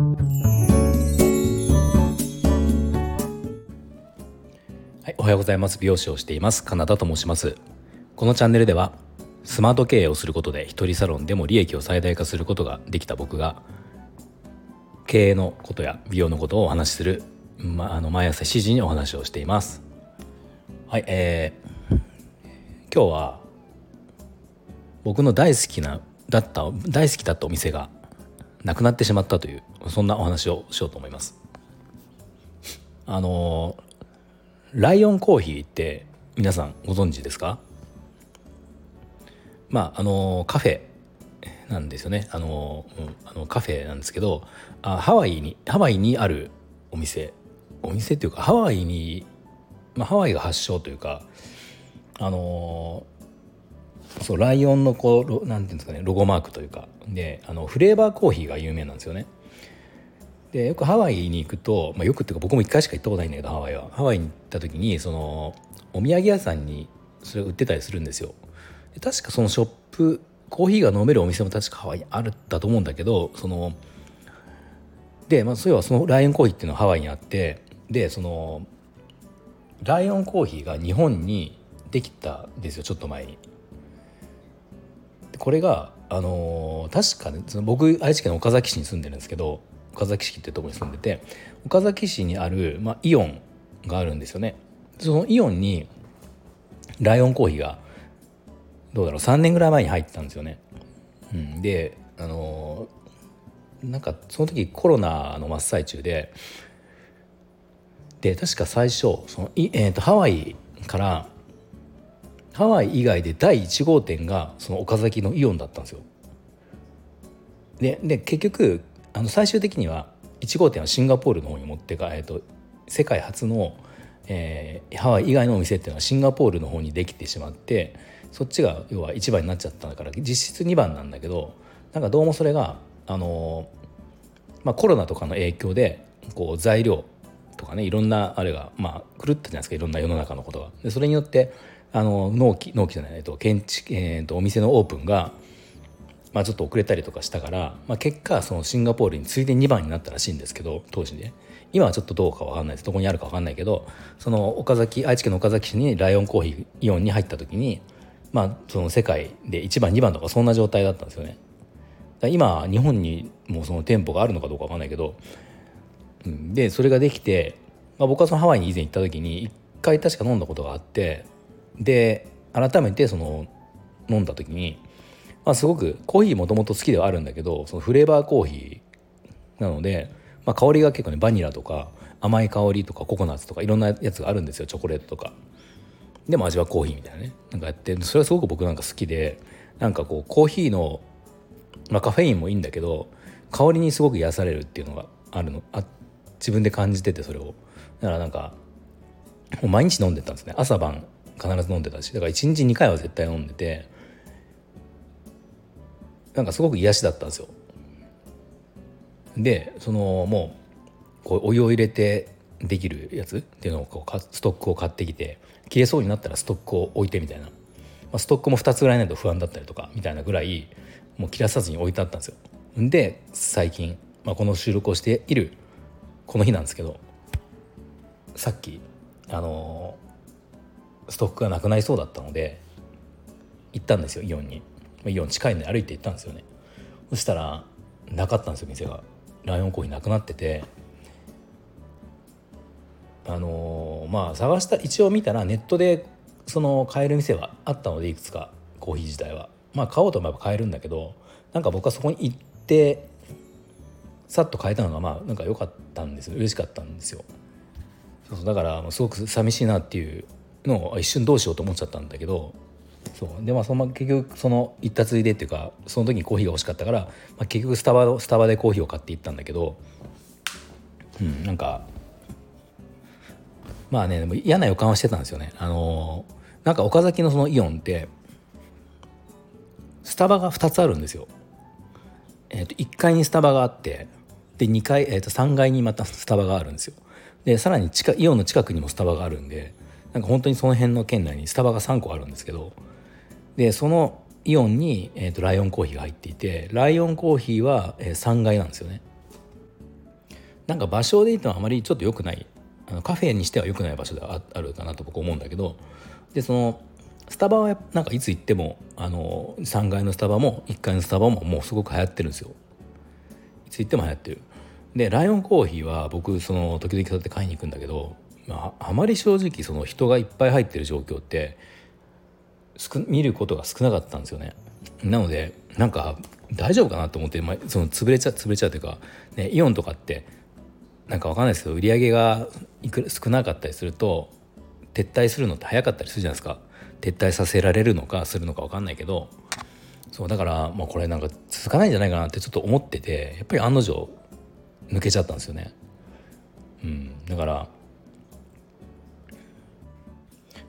はい、おはようございます。美容師をしています。カナダと申します。このチャンネルではスマート経営をすることで一人サロンでも利益を最大化することができた僕が経営のことや美容のことをお話しする、ま、あの毎朝7時にお話をしています。はいえー、今日は僕の大好きなだった大好きだったお店がなくなってしまったというそんなお話をしようと思います。あのライオンコーヒーって皆さんご存知ですか？まああのカフェなんですよね。あの,、うん、あのカフェなんですけどあハワイにハワイにあるお店。お店っていうかハワイに、まあ、ハワイが発祥というかあのそうライオンのこうなんていうんですかねロゴマークというかであのフレーバーコーヒーが有名なんですよね。でよくハワイに行くと、まあ、よくっていうか僕も1回しか行ったことないんだけどハワイはハワイに行った時にそのお土産屋さんにそれを売ってたりするんですよ。で確かそのショップコーヒーが飲めるお店も確かハワイにあるだと思うんだけどそので、まあ、そういえばそのライオンコーヒーっていうのはハワイにあってでそのライオンコーヒーが日本にできたんですよちょっと前に。これがあのー、確かねその僕愛知県の岡崎市に住んでるんですけど岡崎市っていうとこに住んでて岡崎市にある、まあ、イオンがあるんですよね。そのイオンにライオンコーヒーがどうだろう3年ぐらい前に入ってたんですよね。うん、であのー、なんかその時コロナの真っ最中でで確か最初その、えーとハワイからハワイ以外で第1号店がその岡崎のイオンだったんですよ。でで結局あの最終的には1号店はシンガポールの方に持ってか、えーと、世界初の、えー、ハワイ以外のお店っていうのはシンガポールの方にできてしまってそっちが要は1番になっちゃったから実質2番なんだけどなんかどうもそれがあのまあ、コロナとかの影響でこう材料とかねいろんなあれがまあ狂ったじゃないですかいろんな世の中のことが。でそれによってあの納期納期じゃない、えっと建築えー、とお店のオープンが、まあ、ちょっと遅れたりとかしたから、まあ、結果そのシンガポールに次いで2番になったらしいんですけど当時ね。今はちょっとどうか分かんないです。どこにあるか分かんないけどその岡崎愛知県の岡崎市にライオンコーヒーイオンに入った時に、まあ、その世界で1番2番とかそんな状態だったんですよね。今日本にもその店舗があるのかどうか分かんないけど、うん、でそれができて、まあ、僕はそのハワイに以前行った時に1回確か飲んだことがあってで改めてその飲んだ時に、まあ、すごくコーヒーもともと好きではあるんだけどそのフレーバーコーヒーなので、まあ、香りが結構ねバニラとか甘い香りとかココナッツとかいろんなやつがあるんですよチョコレートとか。でも味はコーヒーみたいなねなんかやってそれはすごく僕なんか好きでなんかこうコーヒーの、まあ、カフェインもいいんだけど香りにすごく癒されるっていうのがあるのあ自分で感じててそれを。だからなんか毎日飲んでたんですね。朝晩。必ず飲んでたしだから1日2回は絶対飲んでてなんかすごく癒しだったんですよ。でそのもうこうお湯を入れてできるやつっていうのをこうストックを買ってきて切れそうになったらストックを置いてみたいな、まあ、ストックも2つぐらいないと不安だったりとかみたいなぐらいもう切らさずに置いてあったんですよ。で最近、まあ、この収録をしているこの日なんですけどさっきあのストックがなくなりそうだったので行ったんですよイオンに。イオン近いので歩いて行ったんですよね。そしたらなかったんですよ店が。ライオンコーヒーなくなってて。あのー、まあ探した一応見たらネットでその買える店はあったのでいくつかコーヒー自体は。まあ買おうと思えば買えるんだけどなんか僕はそこに行ってさっと買えたのがまあなんか良かったんですよ。嬉しかったんですよ。そうそうだからすごく寂しいなっていうの一瞬どうしようと思っちゃったんだけどそうでまあその結局その行ったついでっていうかその時にコーヒーが欲しかったから、まあ、結局スタバスタバでコーヒーを買って行ったんだけどうんなんかまあねでも嫌な予感はしてたんですよねあのなんか岡崎のそのイオンってスタバが2つあるんですよ。えー、と1階にスタバがあってで2階、えー、と3階にまたスタバがあるんですよ。でさらに近イオンの近くにもスタバがあるんでなんか本当にその辺の県内にスタバが3個あるんですけどでそのイオンに、えーと、ライオンコーヒーが入っていてライオンコーヒーは、えー、3階なんですよね。なんか場所で言ってもあまりちょっと良くないあのカフェにしては良くない場所ではあるかなと僕思うんだけどでそのスタバはなんかいつ行ってもあの3階のスタバも1階のスタバももうすごく流行ってるんですよ。いつ行っても流行ってる。でライオンコーヒーは僕その時々そうやって買いに行くんだけど、まあ、あまり正直その人がいっぱい入ってる状況って見ることが少なかったんですよね。なのでなんか大丈夫かなと思って、まあ、その潰れちゃ潰れちゃうというか、ね、イオンとかってなんかわかんないですけど売り上げがいく少なかったりすると撤退するのって早かったりするじゃないですか。撤退させられるのかするのか分かんないけどそうだから、まあ、これなんか続かないんじゃないかなってちょっと思っててやっぱり案の定抜けちゃったんですよね。うん、だから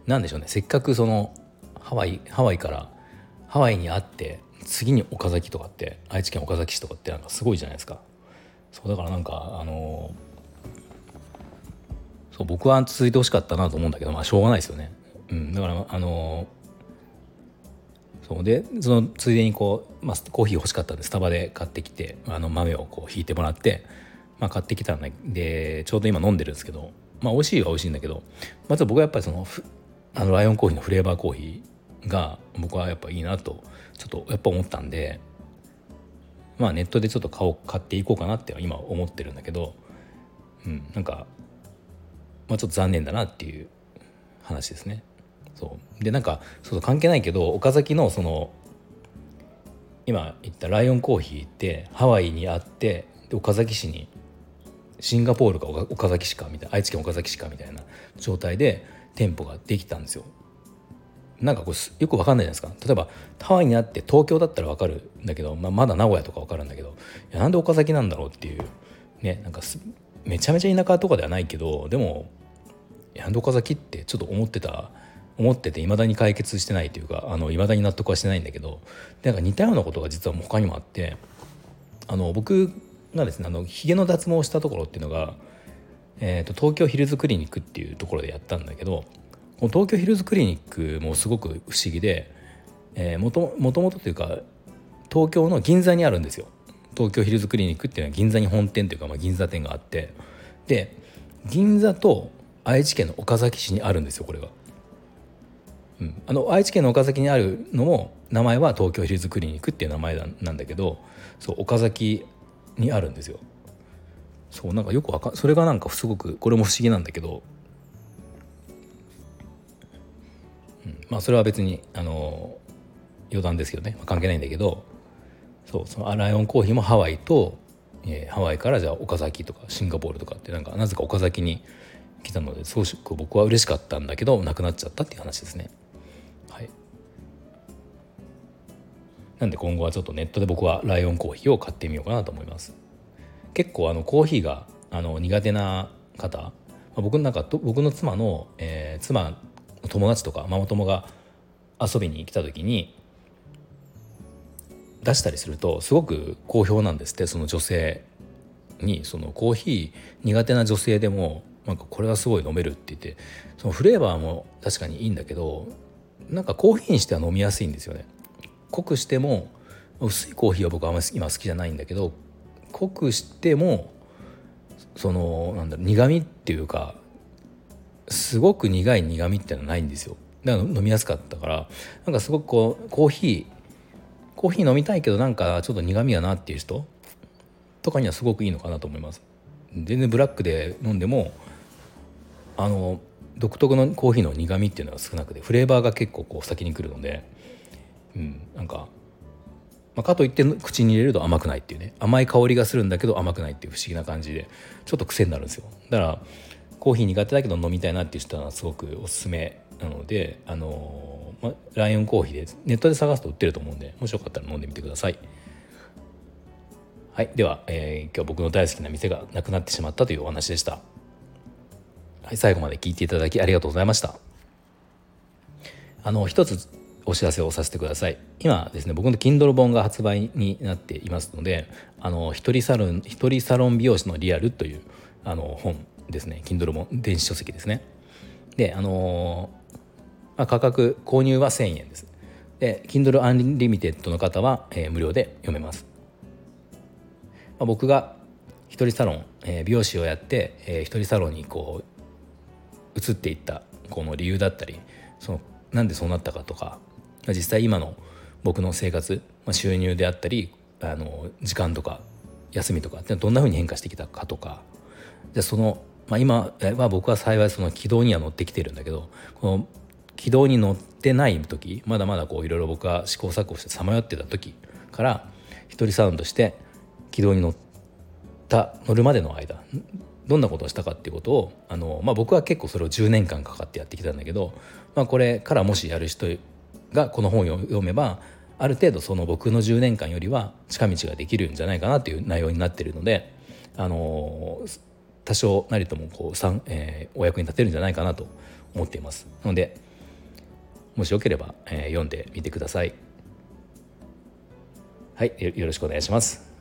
なんでしょうねせっかくそのハワイハワイからハワイにあって次に岡崎とかって愛知県岡崎市とかってなんかすごいじゃないですか。そうだからなんかあのそう僕は続いてほしかったなと思うんだけどまあしょうがないですよね。うん、だからあのそうでそのついでにこう、まあ、コーヒー欲しかったんでスタバで買ってきてあの豆をこう引いてもらって、まあ、買ってきたんでちょうど今飲んでるんですけどまあ美味しいは美味しいんだけどまず僕はやっぱりそのあのライオンコーヒーのフレーバーコーヒーが僕はやっぱいいなとちょっとやっぱ思ったんでまあネットでちょっと買おう買っていこうかなって今思ってるんだけど、うん、なんか、まあ、ちょっと残念だなっていう話ですね。そうでなんかそう関係ないけど岡崎のその今言ったライオンコーヒーってハワイにあってで岡崎市にシンガポールか岡崎市かみたいな愛知県岡崎市かみたいな状態で店舗ができたんですよ。なんかこうよく分かんないじゃないですか例えばハワイにあって東京だったら分かるんだけど、まあ、まだ名古屋とか分かるんだけどいやなんで岡崎なんだろうっていうねなんかめちゃめちゃ田舎とかではないけどでもなんで岡崎ってちょっと思ってた思ってていまだに解決してないというかいまだに納得はしてないんだけどなんか似たようなことが実は他にもあってあの僕がですねあのひげの脱毛したところっていうのが、えーと、東京ヒルズクリニックっていうところでやったんだけどこの東京ヒルズクリニックもすごく不思議で、えー、もともともとというか東京の銀座にあるんですよ。東京ヒルズクリニックっていうのは銀座に本店というか、まあ、銀座店があって。で銀座と愛知県の岡崎市にあるんですよこれが。うん、あの愛知県の岡崎にあるのも名前は東京ヒルズクリニックっていう名前なんだけどそう岡崎にあるんですよ。そうなんかよくわかそれがなんかすごくこれも不思議なんだけど、うん、まあそれは別にあの余談ですけどね、まあ、関係ないんだけど。そうそのライオンコーヒーもハワイと、えー、ハワイからじゃあ岡崎とかシンガポールとかってなんかなぜか岡崎に来たのですごく僕は嬉しかったんだけどなくなっちゃったっていう話ですね。はい。なんで今後はちょっとネットで僕はライオンコーヒーを買ってみようかなと思います。結構あのコーヒーがあの苦手な方、まあ、僕の中僕の妻の、えー、妻の友達とかママ友が遊びに来た時に出したりするとすごく好評なんですってその女性に。そのコーヒー苦手な女性でもなんかこれはすごい飲めるって言ってそのフレーバーも確かにいいんだけどなんかコーヒーにしては飲みやすいんですよね。濃くしても薄いコーヒーは僕はあんまり今好きじゃないんだけど濃くしてもそのなんだろう苦みっていうかすごく苦い苦みっていうのはないんですよ。だから飲みやすかったからなんかすごくこうコーヒーコーヒー飲みたいけどなんかちょっと苦みやなっていう人とかにはすごくいいのかなと思います。全然ブラックで飲んでもあの独特のコーヒーの苦みっていうのが少なくてフレーバーが結構こう先に来るのでうん、なんか、まあ、かといって口に入れると甘くないっていうね。甘い香りがするんだけど甘くないっていう不思議な感じでちょっと癖になるんですよ。だからコーヒー苦手だけど飲みたいなっていう人はすごくおすすめなのであの、まあ、ライオンコーヒーでネットで探すと売ってると思うんでもしよかったら飲んでみてください。はいでは、えー、今日僕の大好きな店がなくなってしまったというお話でした。はい最後まで聞いていただきありがとうございました。あの一つお知らせをさせてください。今ですね僕の Kindle 本が発売になっていますのであの一人サロン一人サロン美容師のリアルというあの本ですね。Kindle 本電子書籍ですね。であのまあ、価格購入は1000円です。で Kindle Unlimited の方は、えー、無料で読めます、まあ、僕が一人サロン、えー、美容師をやって、えー、一人サロンにこう移っていったこの理由だったりそのなんでそうなったかとか実際今の僕の生活、まあ、収入であったりあの時間とか休みとかってどんなふうに変化してきたかとか。じゃその、まあ、今は僕は幸いその軌道には乗ってきてるんだけどこの軌道に乗ってない時まだまだこういろいろ僕は試行錯誤してさまよってた時から一人サウンドして軌道に乗った乗るまでの間どんなことをしたかっていうことをあの、まあ、僕は結構それを10年間かかってやってきたんだけど、まあ、これからもしやる人がこの本を読めばある程度その僕の10年間よりは近道ができるんじゃないかなという内容になっているので、あの多少なりともこう、えー、お役に立てるんじゃないかなと思っています。のでもしよければ、えー、読んでみてください。はいよろしくお願いします。